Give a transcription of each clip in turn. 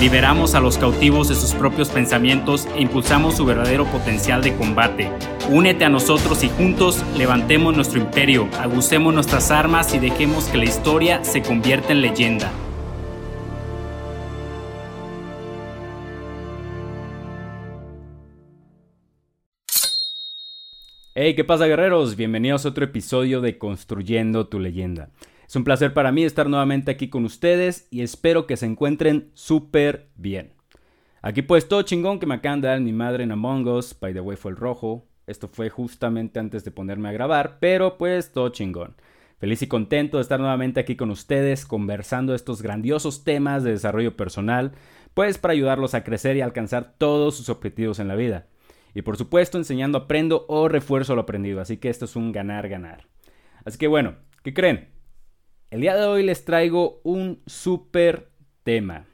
Liberamos a los cautivos de sus propios pensamientos e impulsamos su verdadero potencial de combate. Únete a nosotros y juntos levantemos nuestro imperio, agucemos nuestras armas y dejemos que la historia se convierta en leyenda. Hey, ¿qué pasa guerreros? Bienvenidos a otro episodio de Construyendo tu leyenda. Es un placer para mí estar nuevamente aquí con ustedes y espero que se encuentren súper bien. Aquí pues todo chingón que me acaban de dar mi madre en Among Us, by the way fue el rojo. Esto fue justamente antes de ponerme a grabar, pero pues todo chingón. Feliz y contento de estar nuevamente aquí con ustedes conversando estos grandiosos temas de desarrollo personal, pues para ayudarlos a crecer y alcanzar todos sus objetivos en la vida. Y por supuesto enseñando aprendo o refuerzo lo aprendido, así que esto es un ganar-ganar. Así que bueno, ¿qué creen? El día de hoy les traigo un súper tema.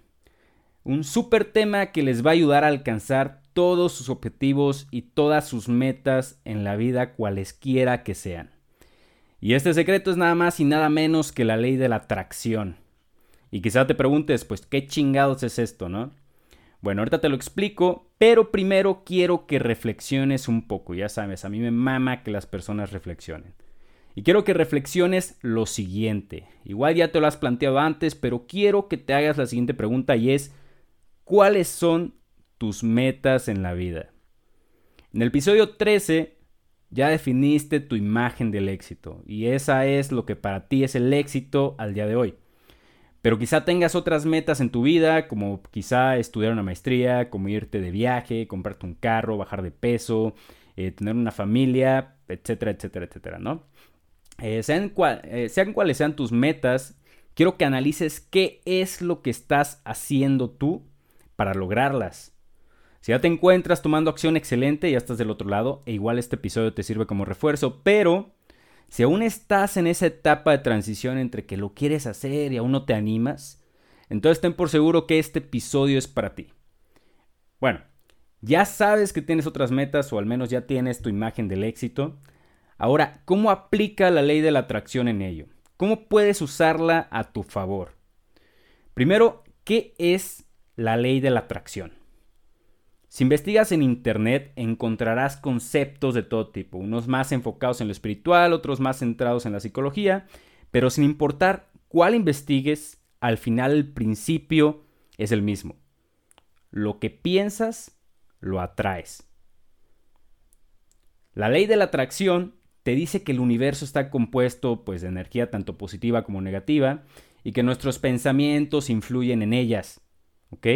Un súper tema que les va a ayudar a alcanzar todos sus objetivos y todas sus metas en la vida cualesquiera que sean. Y este secreto es nada más y nada menos que la ley de la atracción. Y quizá te preguntes, pues, ¿qué chingados es esto, no? Bueno, ahorita te lo explico, pero primero quiero que reflexiones un poco. Ya sabes, a mí me mama que las personas reflexionen. Y quiero que reflexiones lo siguiente. Igual ya te lo has planteado antes, pero quiero que te hagas la siguiente pregunta y es, ¿cuáles son tus metas en la vida? En el episodio 13 ya definiste tu imagen del éxito y esa es lo que para ti es el éxito al día de hoy. Pero quizá tengas otras metas en tu vida, como quizá estudiar una maestría, como irte de viaje, comprarte un carro, bajar de peso, eh, tener una familia, etcétera, etcétera, etcétera, ¿no? Eh, sean, eh, sean cuales sean tus metas, quiero que analices qué es lo que estás haciendo tú para lograrlas. Si ya te encuentras tomando acción excelente, ya estás del otro lado, e igual este episodio te sirve como refuerzo, pero si aún estás en esa etapa de transición entre que lo quieres hacer y aún no te animas, entonces ten por seguro que este episodio es para ti. Bueno, ya sabes que tienes otras metas o al menos ya tienes tu imagen del éxito. Ahora, ¿cómo aplica la ley de la atracción en ello? ¿Cómo puedes usarla a tu favor? Primero, ¿qué es la ley de la atracción? Si investigas en Internet encontrarás conceptos de todo tipo, unos más enfocados en lo espiritual, otros más centrados en la psicología, pero sin importar cuál investigues, al final el principio es el mismo. Lo que piensas, lo atraes. La ley de la atracción te dice que el universo está compuesto pues de energía tanto positiva como negativa y que nuestros pensamientos influyen en ellas. ¿Ok?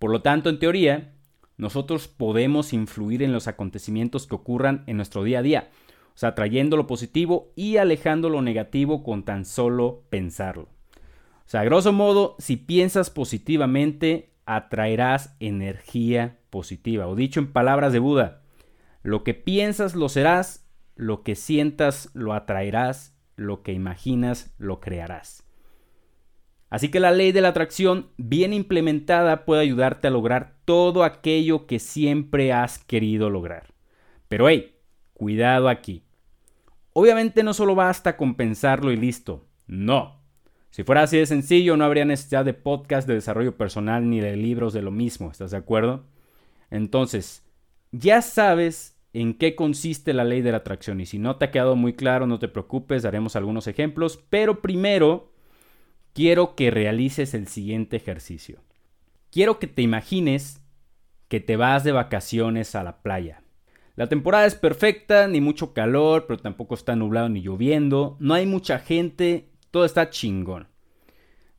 Por lo tanto, en teoría, nosotros podemos influir en los acontecimientos que ocurran en nuestro día a día. O sea, lo positivo y alejando lo negativo con tan solo pensarlo. O sea, grosso modo, si piensas positivamente, atraerás energía positiva. O dicho en palabras de Buda, lo que piensas lo serás lo que sientas lo atraerás, lo que imaginas lo crearás. Así que la ley de la atracción bien implementada puede ayudarte a lograr todo aquello que siempre has querido lograr. Pero hey, cuidado aquí. Obviamente no solo basta con pensarlo y listo. No. Si fuera así de sencillo, no habría necesidad de podcast de desarrollo personal ni de libros de lo mismo. ¿Estás de acuerdo? Entonces, ya sabes en qué consiste la ley de la atracción. Y si no te ha quedado muy claro, no te preocupes, daremos algunos ejemplos. Pero primero, quiero que realices el siguiente ejercicio. Quiero que te imagines que te vas de vacaciones a la playa. La temporada es perfecta, ni mucho calor, pero tampoco está nublado ni lloviendo. No hay mucha gente, todo está chingón.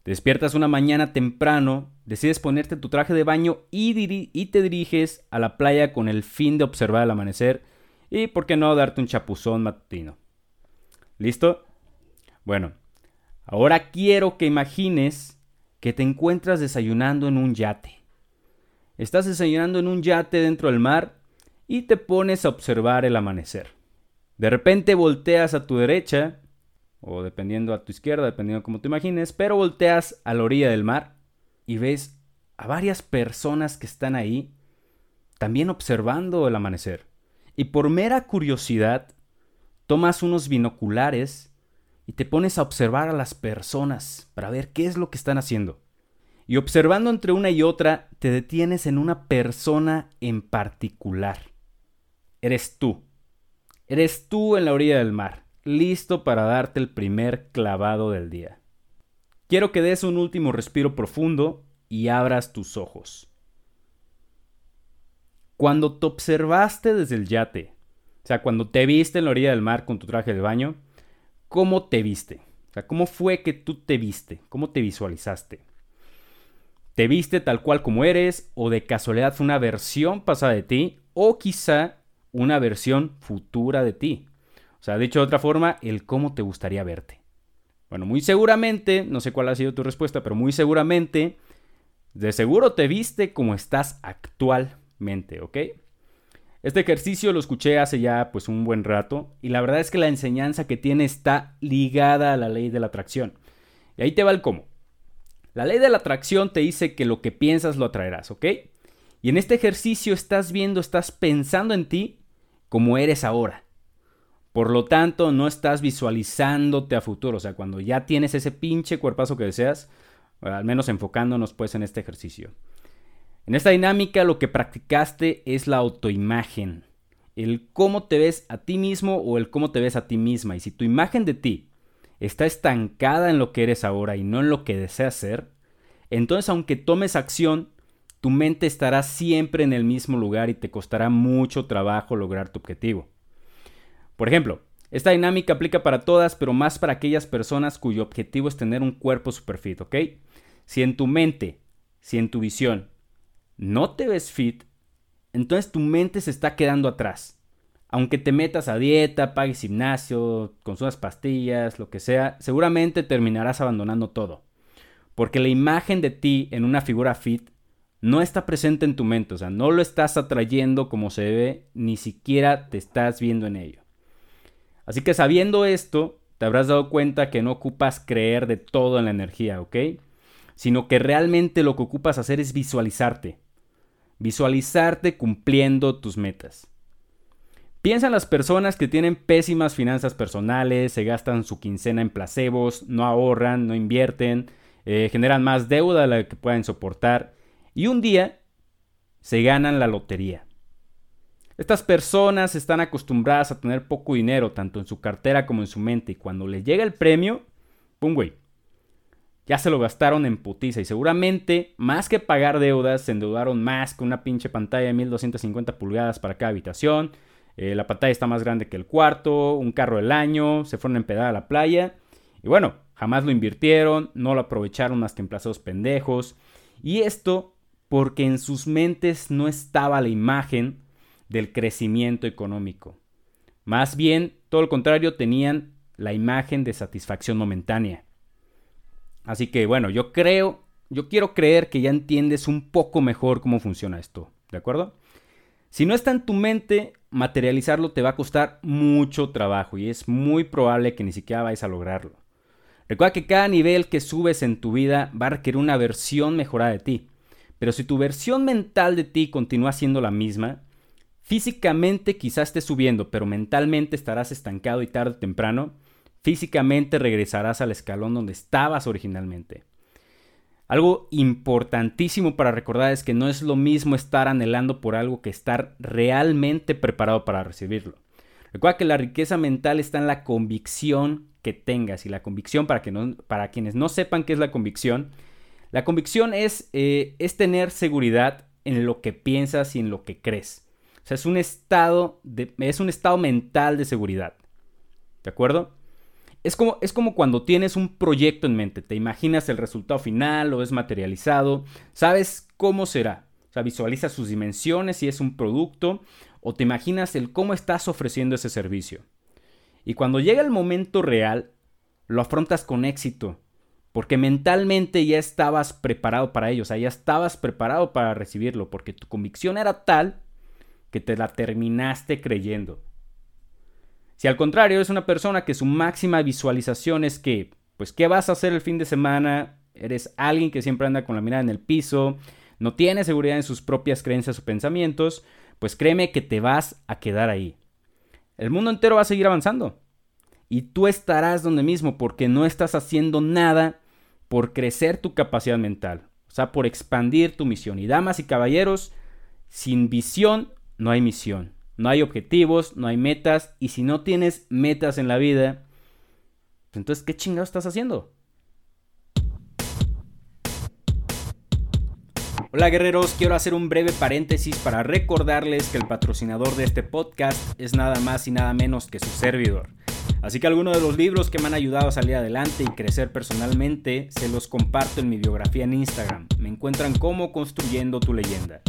despiertas una mañana temprano decides ponerte tu traje de baño y, te diriges a la playa con el fin de observar el amanecer y, por qué no, darte un chapuzón matutino. ¿Listo? Bueno, ahora quiero que imagines que te encuentras desayunando en un yate. Estás desayunando en un yate dentro del mar y te pones a observar el amanecer. De repente volteas a tu derecha, o dependiendo a tu izquierda, dependiendo de cómo te imagines, pero volteas a la orilla del mar y ves a varias personas que están ahí también observando el amanecer. Y por mera curiosidad, tomas unos binoculares y te pones a observar a las personas para ver qué es lo que están haciendo. Y observando entre una y otra, te detienes en una persona en particular. Eres tú. Eres tú en la orilla del mar, listo para darte el primer clavado del día. Quiero que des un último respiro profundo y abras tus ojos. Cuando te observaste desde el yate, o sea, cuando te viste en la orilla del mar con tu traje de baño, ¿cómo te viste? O sea, ¿cómo fue que tú te viste? ¿Cómo te visualizaste? ¿Te viste tal cual como eres o de casualidad fue una versión pasada de ti o quizá una versión futura de ti? O sea, dicho de otra forma, el cómo te gustaría verte. Bueno, muy seguramente, no sé cuál ha sido tu respuesta, pero muy seguramente, de seguro te viste como estás actualmente, ¿ok? Este ejercicio lo escuché hace ya pues un buen rato y la verdad es que la enseñanza que tiene está ligada a la ley de la atracción. Y ahí te va el cómo. La ley de la atracción te dice que lo que piensas lo atraerás, ¿ok? Y en este ejercicio estás viendo, estás pensando en ti como eres ahora. Por lo tanto, no estás visualizándote a futuro. O sea, cuando ya tienes ese pinche cuerpazo que deseas, al menos enfocándonos pues en este ejercicio. En esta dinámica lo que practicaste es la autoimagen. El cómo te ves a ti mismo o el cómo te ves a ti misma. Y si tu imagen de ti está estancada en lo que eres ahora y no en lo que deseas ser, entonces aunque tomes acción, tu mente estará siempre en el mismo lugar y te costará mucho trabajo lograr tu objetivo. Por ejemplo, esta dinámica aplica para todas, pero más para aquellas personas cuyo objetivo es tener un cuerpo super fit, ¿ok? Si en tu mente, si en tu visión no te ves fit, entonces tu mente se está quedando atrás aunque te metas a dieta, pagues gimnasio, consumas pastillas, lo que sea, seguramente terminarás abandonando todo. Porque la imagen de ti en una figura fit no está presente en tu mente, o sea, no lo estás atrayendo como se debe, ni siquiera te estás viendo en ello. Así que sabiendo esto, te habrás dado cuenta que no ocupas creer de todo en la energía, ¿ok? Sino que realmente lo que ocupas hacer es visualizarte. Visualizarte cumpliendo tus metas. Piensa en las personas que tienen pésimas finanzas personales, se gastan su quincena en placebos, no ahorran, no invierten, eh, generan más deuda de la que pueden soportar y un día se ganan la lotería. Estas personas están acostumbradas a tener poco dinero, tanto en su cartera como en su mente, y cuando les llega el premio, ¡pum, güey! Ya se lo gastaron en putiza y seguramente, más que pagar deudas, se endeudaron más que una pinche pantalla de 1250 pulgadas para cada habitación, eh, la pantalla está más grande que el cuarto, un carro del año, se fueron a empedar a la playa. Y bueno, jamás lo invirtieron, no lo aprovecharon más que en plazos pendejos. Y esto porque en sus mentes no estaba la imagen del crecimiento económico. Más bien, todo lo contrario, tenían la imagen de satisfacción momentánea. Así que bueno, yo creo, yo quiero creer que ya entiendes un poco mejor cómo funciona esto, ¿de acuerdo? Si no está en tu mente, materializarlo te va a costar mucho trabajo y es muy probable que ni siquiera vayas a lograrlo. Recuerda que cada nivel que subes en tu vida va a requerir una versión mejorada de ti. Pero si tu versión mental de ti continúa siendo la misma, físicamente quizás estés subiendo, pero mentalmente estarás estancado y tarde o temprano, físicamente regresarás al escalón donde estabas originalmente. Algo importantísimo para recordar es que no es lo mismo estar anhelando por algo que estar realmente preparado para recibirlo. Recuerda que la riqueza mental está en la convicción que tengas y la convicción, para, que no, para quienes no sepan qué es la convicción, la convicción es, eh, es tener seguridad en lo que piensas y en lo que crees. O sea, es un estado, de, es un estado mental de seguridad. ¿De acuerdo? Es como, es como cuando tienes un proyecto en mente, te imaginas el resultado final, lo ves materializado, sabes cómo será, o sea, visualizas sus dimensiones si es un producto, o te imaginas el cómo estás ofreciendo ese servicio. Y cuando llega el momento real, lo afrontas con éxito, porque mentalmente ya estabas preparado para ello, o sea, ya estabas preparado para recibirlo, porque tu convicción era tal que te la terminaste creyendo. Si al contrario es una persona que su máxima visualización es que, pues, ¿qué vas a hacer el fin de semana? Eres alguien que siempre anda con la mirada en el piso, no tiene seguridad en sus propias creencias o pensamientos, pues créeme que te vas a quedar ahí. El mundo entero va a seguir avanzando. Y tú estarás donde mismo porque no estás haciendo nada por crecer tu capacidad mental. O sea, por expandir tu misión. Y damas y caballeros, sin visión no hay misión. No hay objetivos, no hay metas. Y si no tienes metas en la vida, pues entonces, ¿qué chingado estás haciendo? Hola guerreros, quiero hacer un breve paréntesis para recordarles que el patrocinador de este podcast es nada más y nada menos que su servidor. Así que algunos de los libros que me han ayudado a salir adelante y crecer personalmente se los comparto en mi biografía en Instagram. Me encuentran como Construyendo tu leyenda.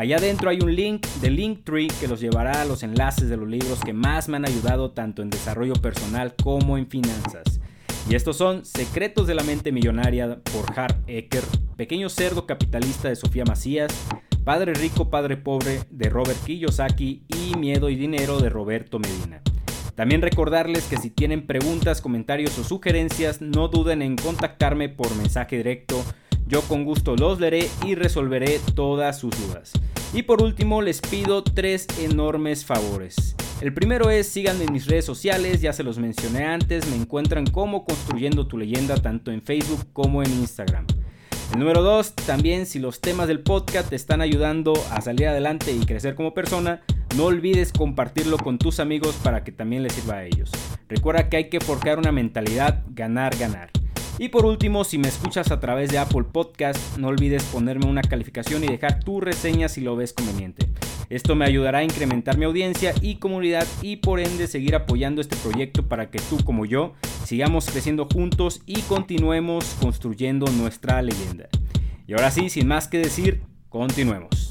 Allá adentro hay un link de Linktree que los llevará a los enlaces de los libros que más me han ayudado tanto en desarrollo personal como en finanzas. Y estos son Secretos de la Mente Millonaria por Hart Ecker, Pequeño Cerdo Capitalista de Sofía Macías, Padre Rico, Padre Pobre de Robert Kiyosaki y Miedo y Dinero de Roberto Medina. También recordarles que si tienen preguntas, comentarios o sugerencias, no duden en contactarme por mensaje directo. Yo con gusto los leeré y resolveré todas sus dudas. Y por último les pido tres enormes favores. El primero es síganme en mis redes sociales, ya se los mencioné antes, me encuentran como construyendo tu leyenda tanto en Facebook como en Instagram. El número dos, también si los temas del podcast te están ayudando a salir adelante y crecer como persona, no olvides compartirlo con tus amigos para que también les sirva a ellos. Recuerda que hay que forjar una mentalidad ganar-ganar. Y por último, si me escuchas a través de Apple Podcast, no olvides ponerme una calificación y dejar tu reseña si lo ves conveniente. Esto me ayudará a incrementar mi audiencia y comunidad y por ende seguir apoyando este proyecto para que tú como yo sigamos creciendo juntos y continuemos construyendo nuestra leyenda. Y ahora sí, sin más que decir, continuemos.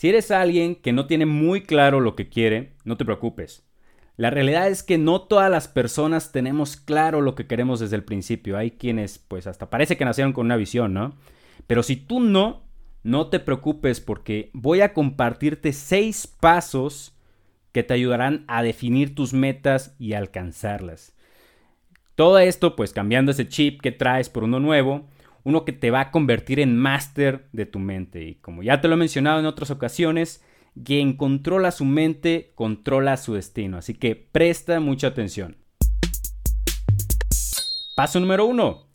Si eres alguien que no tiene muy claro lo que quiere, no te preocupes. La realidad es que no todas las personas tenemos claro lo que queremos desde el principio. Hay quienes, pues hasta parece que nacieron con una visión, ¿no? Pero si tú no, no te preocupes porque voy a compartirte seis pasos que te ayudarán a definir tus metas y alcanzarlas. Todo esto, pues cambiando ese chip que traes por uno nuevo, uno que te va a convertir en máster de tu mente. Y como ya te lo he mencionado en otras ocasiones, quien controla su mente, controla su destino. Así que presta mucha atención. Paso número uno.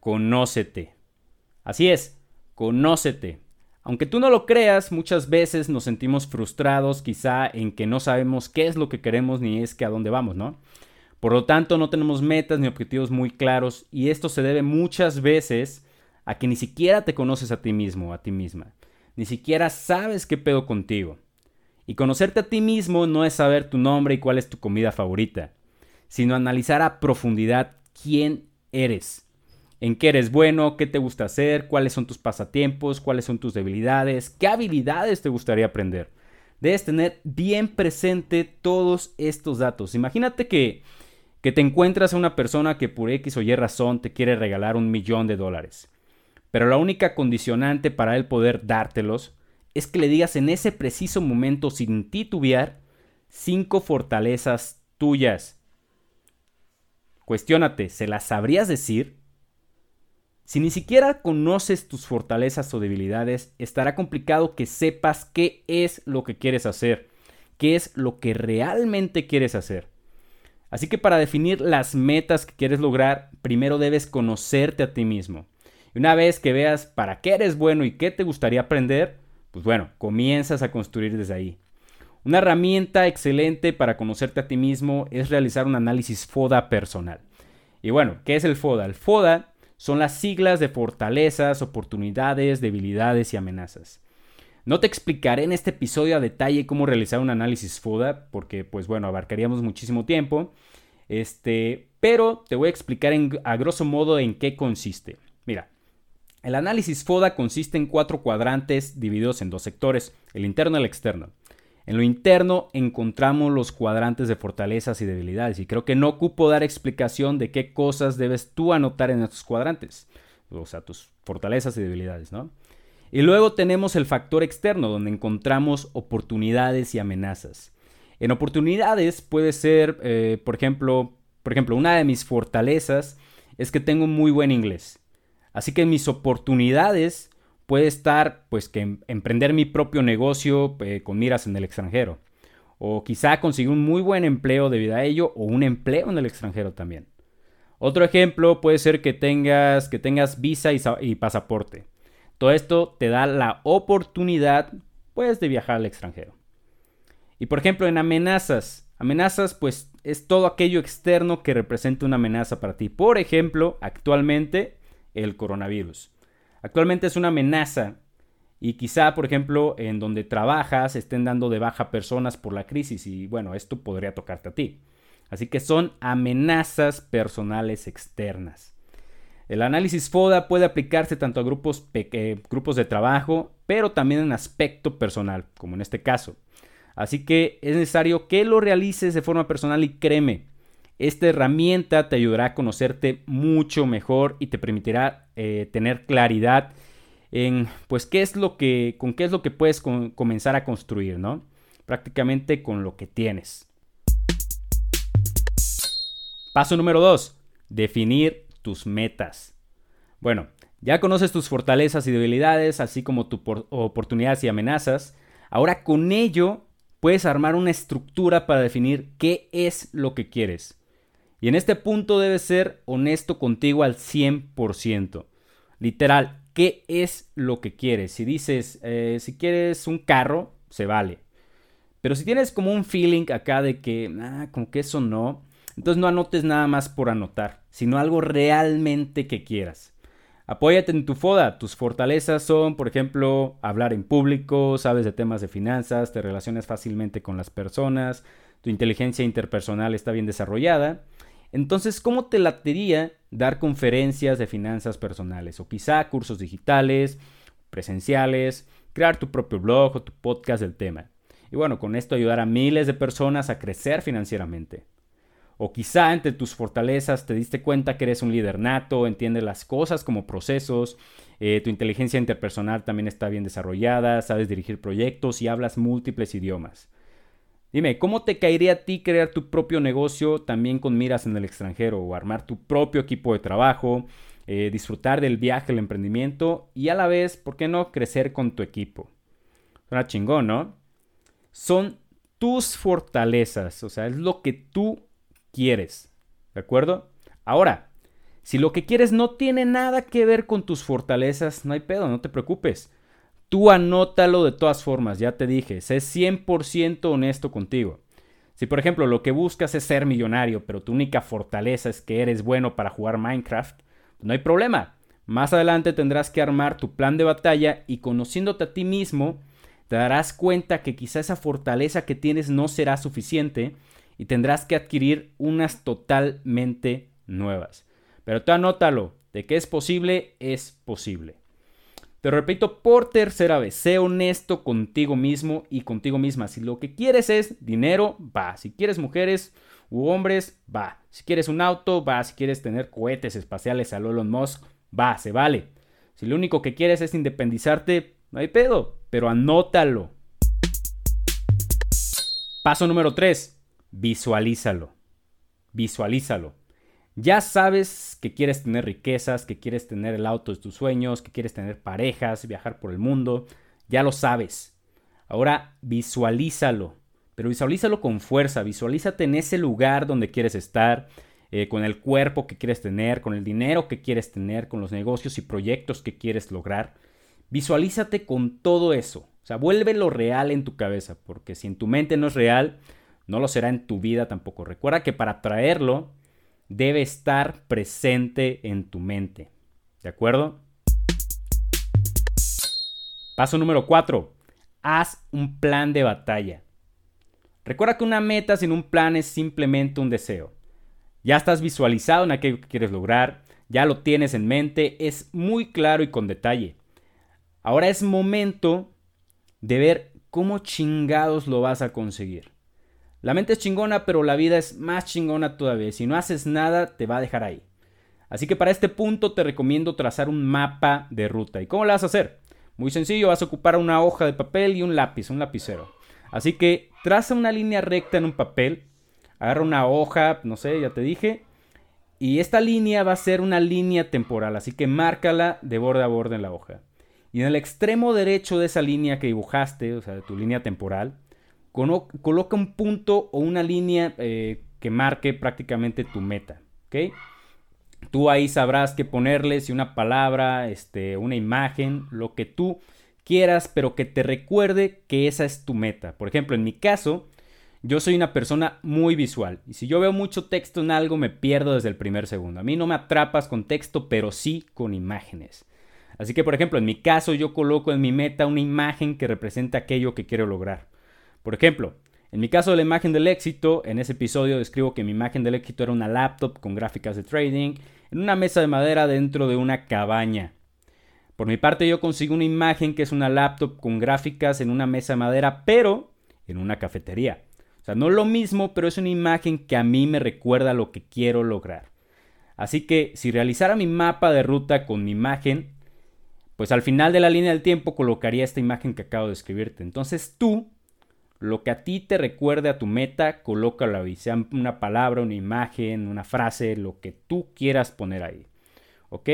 Conócete. Así es, conócete. Aunque tú no lo creas, muchas veces nos sentimos frustrados quizá en que no sabemos qué es lo que queremos ni es que a dónde vamos, ¿no? Por lo tanto, no tenemos metas ni objetivos muy claros y esto se debe muchas veces a que ni siquiera te conoces a ti mismo, a ti misma ni siquiera sabes qué pedo contigo. Y conocerte a ti mismo no es saber tu nombre y cuál es tu comida favorita, sino analizar a profundidad quién eres, en qué eres bueno, qué te gusta hacer, cuáles son tus pasatiempos, cuáles son tus debilidades, qué habilidades te gustaría aprender. Debes tener bien presente todos estos datos. Imagínate que, que te encuentras a una persona que por X o Y razón te quiere regalar un millón de dólares pero la única condicionante para él poder dártelos es que le digas en ese preciso momento sin titubear cinco fortalezas tuyas. Cuestiónate, ¿se las sabrías decir? Si ni siquiera conoces tus fortalezas o debilidades, estará complicado que sepas qué es lo que quieres hacer, qué es lo que realmente quieres hacer. Así que para definir las metas que quieres lograr, primero debes conocerte a ti mismo. Y una vez que veas para qué eres bueno y qué te gustaría aprender, pues bueno, comienzas a construir desde ahí. Una herramienta excelente para conocerte a ti mismo es realizar un análisis FODA personal. Y bueno, ¿qué es el FODA? El FODA son las siglas de fortalezas, oportunidades, debilidades y amenazas. No te explicaré en este episodio a detalle cómo realizar un análisis FODA, porque pues bueno, abarcaríamos muchísimo tiempo. Este, pero te voy a explicar a grosso modo en qué consiste. Mira, el análisis FODA consiste en cuatro cuadrantes divididos en dos sectores, el interno y el externo. En lo interno encontramos los cuadrantes de fortalezas y debilidades y creo que no ocupo dar explicación de qué cosas debes tú anotar en estos cuadrantes. o sea, tus fortalezas y debilidades, ¿no? Y luego tenemos el factor externo, donde encontramos oportunidades y amenazas. En oportunidades puede ser, eh, por, ejemplo, por ejemplo, una de mis fortalezas es que tengo muy buen inglés. Así que mis oportunidades puede estar, pues, que em, emprender mi propio negocio eh, con miras en el extranjero. O quizá conseguir un muy buen empleo debido a ello, o un empleo en el extranjero también. Otro ejemplo puede ser que tengas, que tengas visa y, pasaporte. Todo esto te da la oportunidad, pues, de viajar al extranjero. Y por ejemplo, en amenazas. Amenazas, pues, es todo aquello externo que representa una amenaza para ti. Por ejemplo, actualmente, el coronavirus. Actualmente es una amenaza y quizá, por ejemplo, en donde trabajas estén dando de baja personas por la crisis y bueno, esto podría tocarte a ti. Así que son amenazas personales externas. El análisis FODA puede aplicarse tanto a grupos, grupos de trabajo, pero también en aspecto personal, como en este caso. Así que es necesario que lo realices de forma personal y créeme, esta herramienta te ayudará a conocerte mucho mejor y te permitirá eh, tener claridad en pues qué es lo que con qué es lo que puedes comenzar a construir, ¿no? Prácticamente con lo que tienes. Paso número 2. Definir tus metas. Bueno, ya conoces tus fortalezas y debilidades, así como tus oportunidades y amenazas. Ahora con ello puedes armar una estructura para definir qué es lo que quieres. Y en este punto debes ser honesto contigo al 100%. Literal, ¿qué es lo que quieres? Si dices, eh, si quieres un carro, se vale. Pero si tienes como un feeling acá de que, ah, como que eso no, entonces no anotes nada más por anotar, sino algo realmente que quieras. Apóyate en tu FODA. Tus fortalezas son, por ejemplo, hablar en público, sabes de temas de finanzas, te relacionas fácilmente con las personas, tu inteligencia interpersonal está bien desarrollada. Entonces, ¿cómo te latería dar conferencias de finanzas personales o quizá cursos digitales, presenciales, crear tu propio blog o tu podcast del tema? Y bueno, con esto ayudar a miles de personas a crecer financieramente. O quizá entre tus fortalezas te diste cuenta que eres un líder nato, entiendes las cosas como procesos, eh, tu inteligencia interpersonal también está bien desarrollada, sabes dirigir proyectos y hablas múltiples idiomas. Dime, ¿cómo te caería a ti crear tu propio negocio también con miras en el extranjero o armar tu propio equipo de trabajo, eh, disfrutar del viaje, el emprendimiento y a la vez, ¿por qué no crecer con tu equipo? Suena chingón, ¿no? Son tus fortalezas, o sea, es lo que tú quieres, ¿de acuerdo? Ahora, si lo que quieres no tiene nada que ver con tus fortalezas, no hay pedo, no te preocupes. Tú anótalo de todas formas, ya te dije, sé 100% honesto contigo. Si por ejemplo lo que buscas es ser millonario, pero tu única fortaleza es que eres bueno para jugar Minecraft, no hay problema. Más adelante tendrás que armar tu plan de batalla y conociéndote a ti mismo, te darás cuenta que quizá esa fortaleza que tienes no será suficiente y tendrás que adquirir unas totalmente nuevas. Pero tú anótalo, de que es posible, es posible. Te repito por tercera vez, sé honesto contigo mismo y contigo misma. Si lo que quieres es dinero, va. Si quieres mujeres u hombres, va. Si quieres un auto, va. Si quieres tener cohetes espaciales a Elon Musk, va, se vale. Si lo único que quieres es independizarte, no hay pedo, pero anótalo. Paso número 3. Visualízalo. Visualízalo. Ya sabes que quieres tener riquezas, que quieres tener el auto de tus sueños, que quieres tener parejas, viajar por el mundo. Ya lo sabes. Ahora visualízalo. Pero visualízalo con fuerza. Visualízate en ese lugar donde quieres estar, eh, con el cuerpo que quieres tener, con el dinero que quieres tener, con los negocios y proyectos que quieres lograr. Visualízate con todo eso. O sea, vuélvelo real en tu cabeza, porque si en tu mente no es real, no lo será en tu vida tampoco. Recuerda que para traerlo debe estar presente en tu mente. ¿De acuerdo? Paso número 4. Haz un plan de batalla. Recuerda que una meta sin un plan es simplemente un deseo. Ya estás visualizado en aquello que quieres lograr, ya lo tienes en mente, es muy claro y con detalle. Ahora es momento de ver cómo chingados lo vas a conseguir. La mente es chingona, pero la vida es más chingona todavía. Si no haces nada, te va a dejar ahí. Así que para este punto te recomiendo trazar un mapa de ruta. ¿Y cómo lo vas a hacer? Muy sencillo, vas a ocupar una hoja de papel y un lápiz, un lapicero. Así que traza una línea recta en un papel, agarra una hoja, no sé, ya te dije, y esta línea va a ser una línea temporal, así que márcala de borde a borde en la hoja. Y en el extremo derecho de esa línea que dibujaste, o sea, de tu línea temporal, coloca un punto o una línea eh, que marque prácticamente tu meta. Tú ahí sabrás qué ponerle, si una palabra, este, una imagen, lo que tú quieras, pero que te recuerde que esa es tu meta. Por ejemplo, en mi caso, yo soy una persona muy visual y si yo veo mucho texto en algo me pierdo desde el primer segundo. A mí no me atrapas con texto, pero sí con imágenes. Así que, por ejemplo, en mi caso yo coloco en mi meta una imagen que representa aquello que quiero lograr. Por ejemplo, en mi caso de la imagen del éxito, en ese episodio describo que mi imagen del éxito era una laptop con gráficas de trading en una mesa de madera dentro de una cabaña. Por mi parte yo consigo una imagen que es una laptop con gráficas en una mesa de madera, pero en una cafetería. O sea, no lo mismo, pero es una imagen que a mí me recuerda lo que quiero lograr. Así que si realizara mi mapa de ruta con mi imagen, pues al final de la línea del tiempo colocaría esta imagen que acabo de escribirte. Entonces tú lo que a ti te recuerde a tu meta, colócalo ahí, sea una palabra, una imagen, una frase, lo que tú quieras poner ahí. ¿Ok?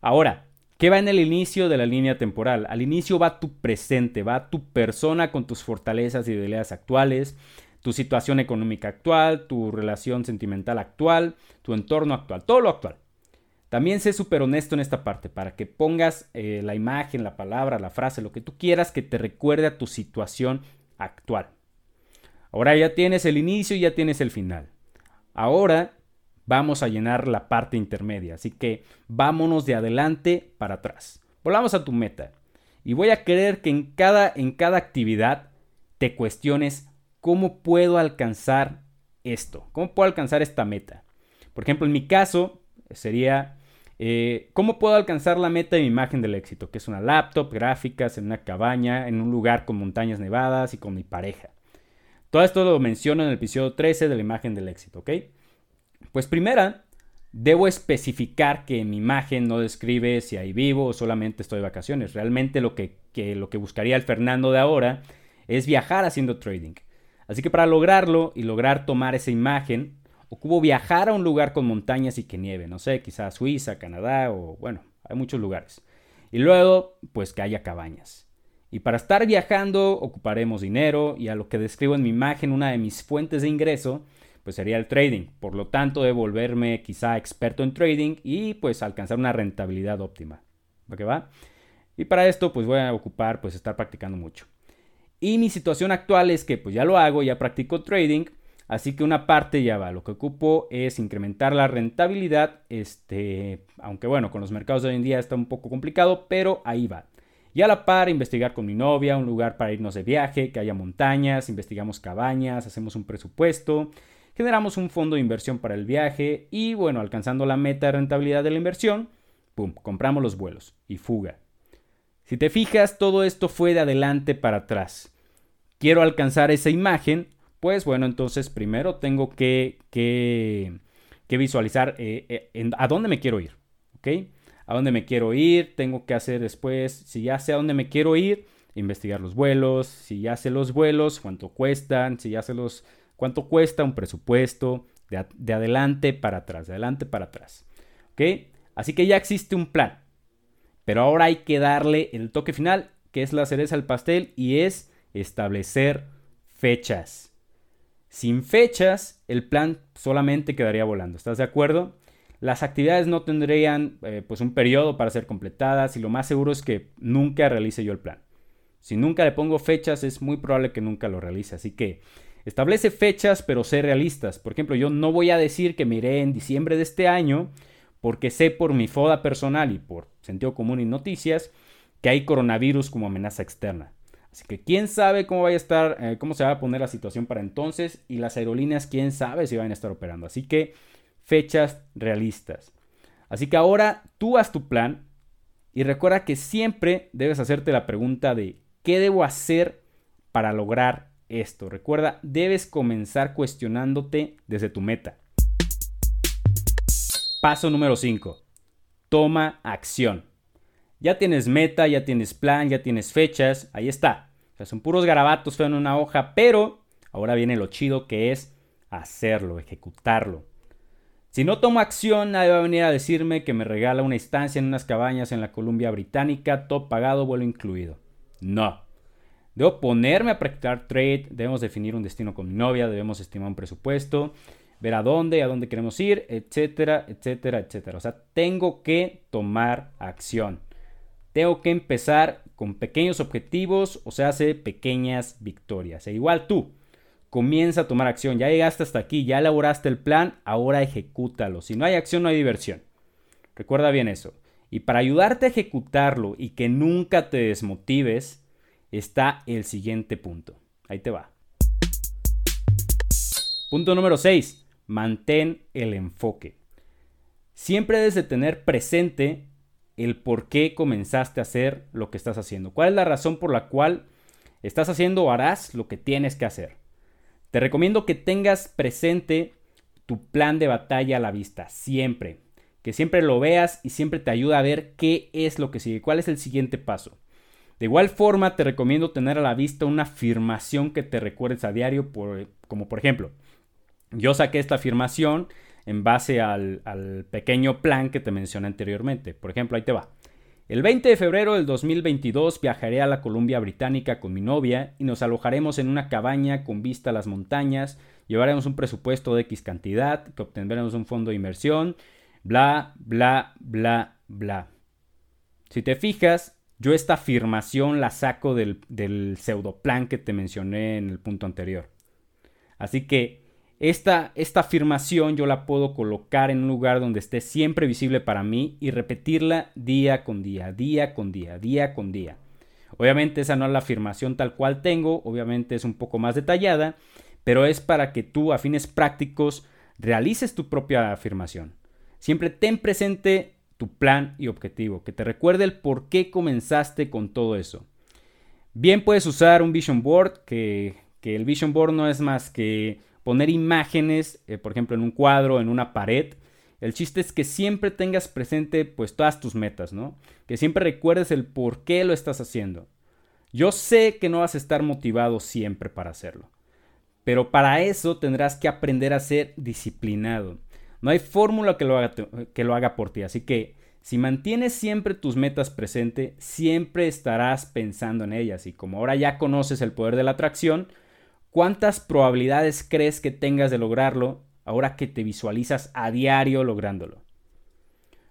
Ahora, ¿qué va en el inicio de la línea temporal? Al inicio va tu presente, va tu persona con tus fortalezas y debilidades actuales, tu situación económica actual, tu relación sentimental actual, tu entorno actual, todo lo actual. También sé súper honesto en esta parte para que pongas eh, la imagen, la palabra, la frase, lo que tú quieras que te recuerde a tu situación actual. Ahora ya tienes el inicio y ya tienes el final. Ahora vamos a llenar la parte intermedia, así que vámonos de adelante para atrás. Volvamos a tu meta. Y voy a querer que en cada, en cada actividad te cuestiones cómo puedo alcanzar esto, cómo puedo alcanzar esta meta. Por ejemplo, en mi caso sería eh, ¿Cómo puedo alcanzar la meta de mi imagen del éxito? Que es una laptop, gráficas, en una cabaña, en un lugar con montañas nevadas y con mi pareja. Todo esto lo menciono en el episodio 13 de la imagen del éxito, ¿ok? Pues primera, debo especificar que mi imagen no describe si ahí vivo o solamente estoy de vacaciones. Realmente lo que, lo que buscaría el Fernando de ahora es viajar haciendo trading. Así que para lograrlo y lograr tomar esa imagen, Ocupo viajar a un lugar con montañas y que nieve, no sé, quizás Suiza, Canadá o bueno, hay muchos lugares. Y luego, pues que haya cabañas. Y para estar viajando ocuparemos dinero y a lo que describo en mi imagen, una de mis fuentes de ingreso, pues sería el trading. Por lo tanto, de volverme quizá experto en trading y pues alcanzar una rentabilidad óptima. ¿Va que va? Y para esto, pues voy a ocupar, pues estar practicando mucho. Y mi situación actual es que pues ya lo hago, ya practico trading, Así que una parte ya va. Lo que ocupo es incrementar la rentabilidad. Este, aunque bueno, con los mercados de hoy en día está un poco complicado, pero ahí va. Y a la par, investigar con mi novia un lugar para irnos de viaje, que haya montañas, investigamos cabañas, hacemos un presupuesto, generamos un fondo de inversión para el viaje y bueno, alcanzando la meta de rentabilidad de la inversión, ¡pum!, compramos los vuelos y fuga. Si te fijas, todo esto fue de adelante para atrás. Quiero alcanzar esa imagen, pues bueno, entonces primero tengo que, que, visualizar eh, eh, a dónde me quiero ir, ¿ok? A dónde me quiero ir, tengo que hacer después, si ya sé a dónde me quiero ir, investigar los vuelos, si ya sé los vuelos, cuánto cuestan, si ya sé los, cuánto cuesta un presupuesto, de, de adelante para atrás, de adelante para atrás, ¿ok? Así que ya existe un plan, pero ahora hay que darle el toque final, que es la cereza al pastel, y es establecer fechas. Sin fechas, el plan solamente quedaría volando. ¿Estás de acuerdo? Las actividades no tendrían eh, pues un periodo para ser completadas y lo más seguro es que nunca realice yo el plan. Si nunca le pongo fechas es muy probable que nunca lo realice. Así que establece fechas pero sé realistas. Por ejemplo, yo no voy a decir que me iré en diciembre de este año porque sé por mi foda personal y por sentido común y noticias que hay coronavirus como amenaza externa. Así que quién sabe cómo vaya a estar, eh, cómo se va a poner la situación para entonces y las aerolíneas quién sabe si van a estar operando. Así que fechas realistas. Así que ahora tú haz tu plan y recuerda que siempre debes hacerte la pregunta de ¿qué debo hacer para lograr esto? Recuerda, debes comenzar cuestionándote desde tu meta. Paso número 5. Toma acción. Ya tienes meta, ya tienes plan, ya tienes fechas, ahí está. son puros garabatos feos en una hoja, pero ahora viene lo chido que es hacerlo, ejecutarlo. Si no tomo acción, nadie va a venir a decirme que me regala una estancia en unas cabañas en la Columbia Británica, todo pagado, vuelo incluido. No. Debo ponerme a practicar trade, debemos definir un destino con mi novia, debemos estimar un presupuesto, ver a dónde, a dónde queremos ir, etcétera, etcétera, etcétera. O sea, tengo que tomar acción. Tengo que empezar con pequeños objetivos, o sea, hace pequeñas victorias. E igual tú, comienza a tomar acción. Ya llegaste hasta aquí, ya elaboraste el plan, ahora ejecútalo. Si no hay acción, no hay diversión. Recuerda bien eso. Y para ayudarte a ejecutarlo y que nunca te desmotives, está el siguiente punto. Ahí te va. Punto número 6 mantén el enfoque. Siempre debes de tener presente el por qué comenzaste a hacer lo que estás haciendo. ¿Cuál es la razón por la cual estás haciendo o harás lo que tienes que hacer? Te recomiendo que tengas presente tu plan de batalla a la vista, siempre. Que siempre lo veas y siempre te ayuda a ver qué es lo que sigue, cuál es el siguiente paso. De igual forma, te recomiendo tener a la vista una afirmación que te recuerdes a diario, como por ejemplo, yo saqué esta afirmación en base al, pequeño plan que te mencioné anteriormente. Por ejemplo, ahí te va. El 20 de febrero del 2022 viajaré a la Columbia Británica con mi novia y nos alojaremos en una cabaña con vista a las montañas, llevaremos un presupuesto de X cantidad, que obtendremos un fondo de inversión, bla, bla, bla, bla. Si te fijas, yo esta afirmación la saco del, del pseudoplan que te mencioné en el punto anterior. Así que esta, esta afirmación yo la puedo colocar en un lugar donde esté siempre visible para mí y repetirla día con día, día con día, día con día. Obviamente esa no es la afirmación tal cual tengo, obviamente es un poco más detallada, pero es para que tú a fines prácticos realices tu propia afirmación. Siempre ten presente tu plan y objetivo, que te recuerde el por qué comenzaste con todo eso. Bien puedes usar un vision board, que, que el vision board no es más que poner imágenes, eh, por ejemplo, en un cuadro, en una pared. El chiste es que siempre tengas presente pues todas tus metas, ¿no? Que siempre recuerdes el por qué lo estás haciendo. Yo sé que no vas a estar motivado siempre para hacerlo, pero para eso tendrás que aprender a ser disciplinado. No hay fórmula que lo haga, que lo haga por ti, así que si mantienes siempre tus metas presente, siempre estarás pensando en ellas y como ahora ya conoces el poder de la atracción, ¿Cuántas probabilidades crees que tengas de lograrlo ahora que te visualizas a diario lográndolo?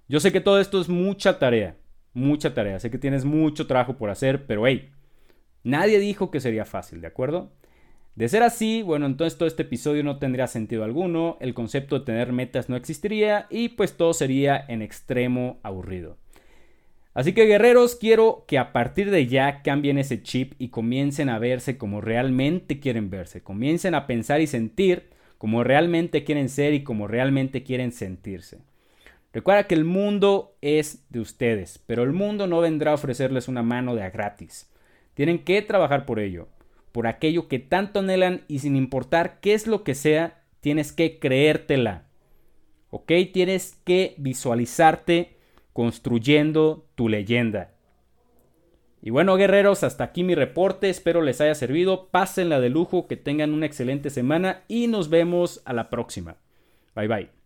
Yo sé que todo esto es mucha tarea, mucha tarea, sé que tienes mucho trabajo por hacer, pero hey, nadie dijo que sería fácil, ¿de acuerdo? De ser así, bueno, entonces todo este episodio no tendría sentido alguno, el concepto de tener metas no existiría y pues todo sería en extremo aburrido. Así que guerreros, quiero que a partir de ya cambien ese chip y comiencen a verse como realmente quieren verse, comiencen a pensar y sentir como realmente quieren ser y como realmente quieren sentirse. Recuerda que el mundo es de ustedes, pero el mundo no vendrá a ofrecerles una mano de a gratis. Tienen que trabajar por ello, por aquello que tanto anhelan y sin importar qué es lo que sea, tienes que creértela. ¿Ok? Tienes que visualizarte construyendo tu leyenda. Y bueno, guerreros, hasta aquí mi reporte, espero les haya servido, pásenla de lujo, que tengan una excelente semana y nos vemos a la próxima. Bye bye.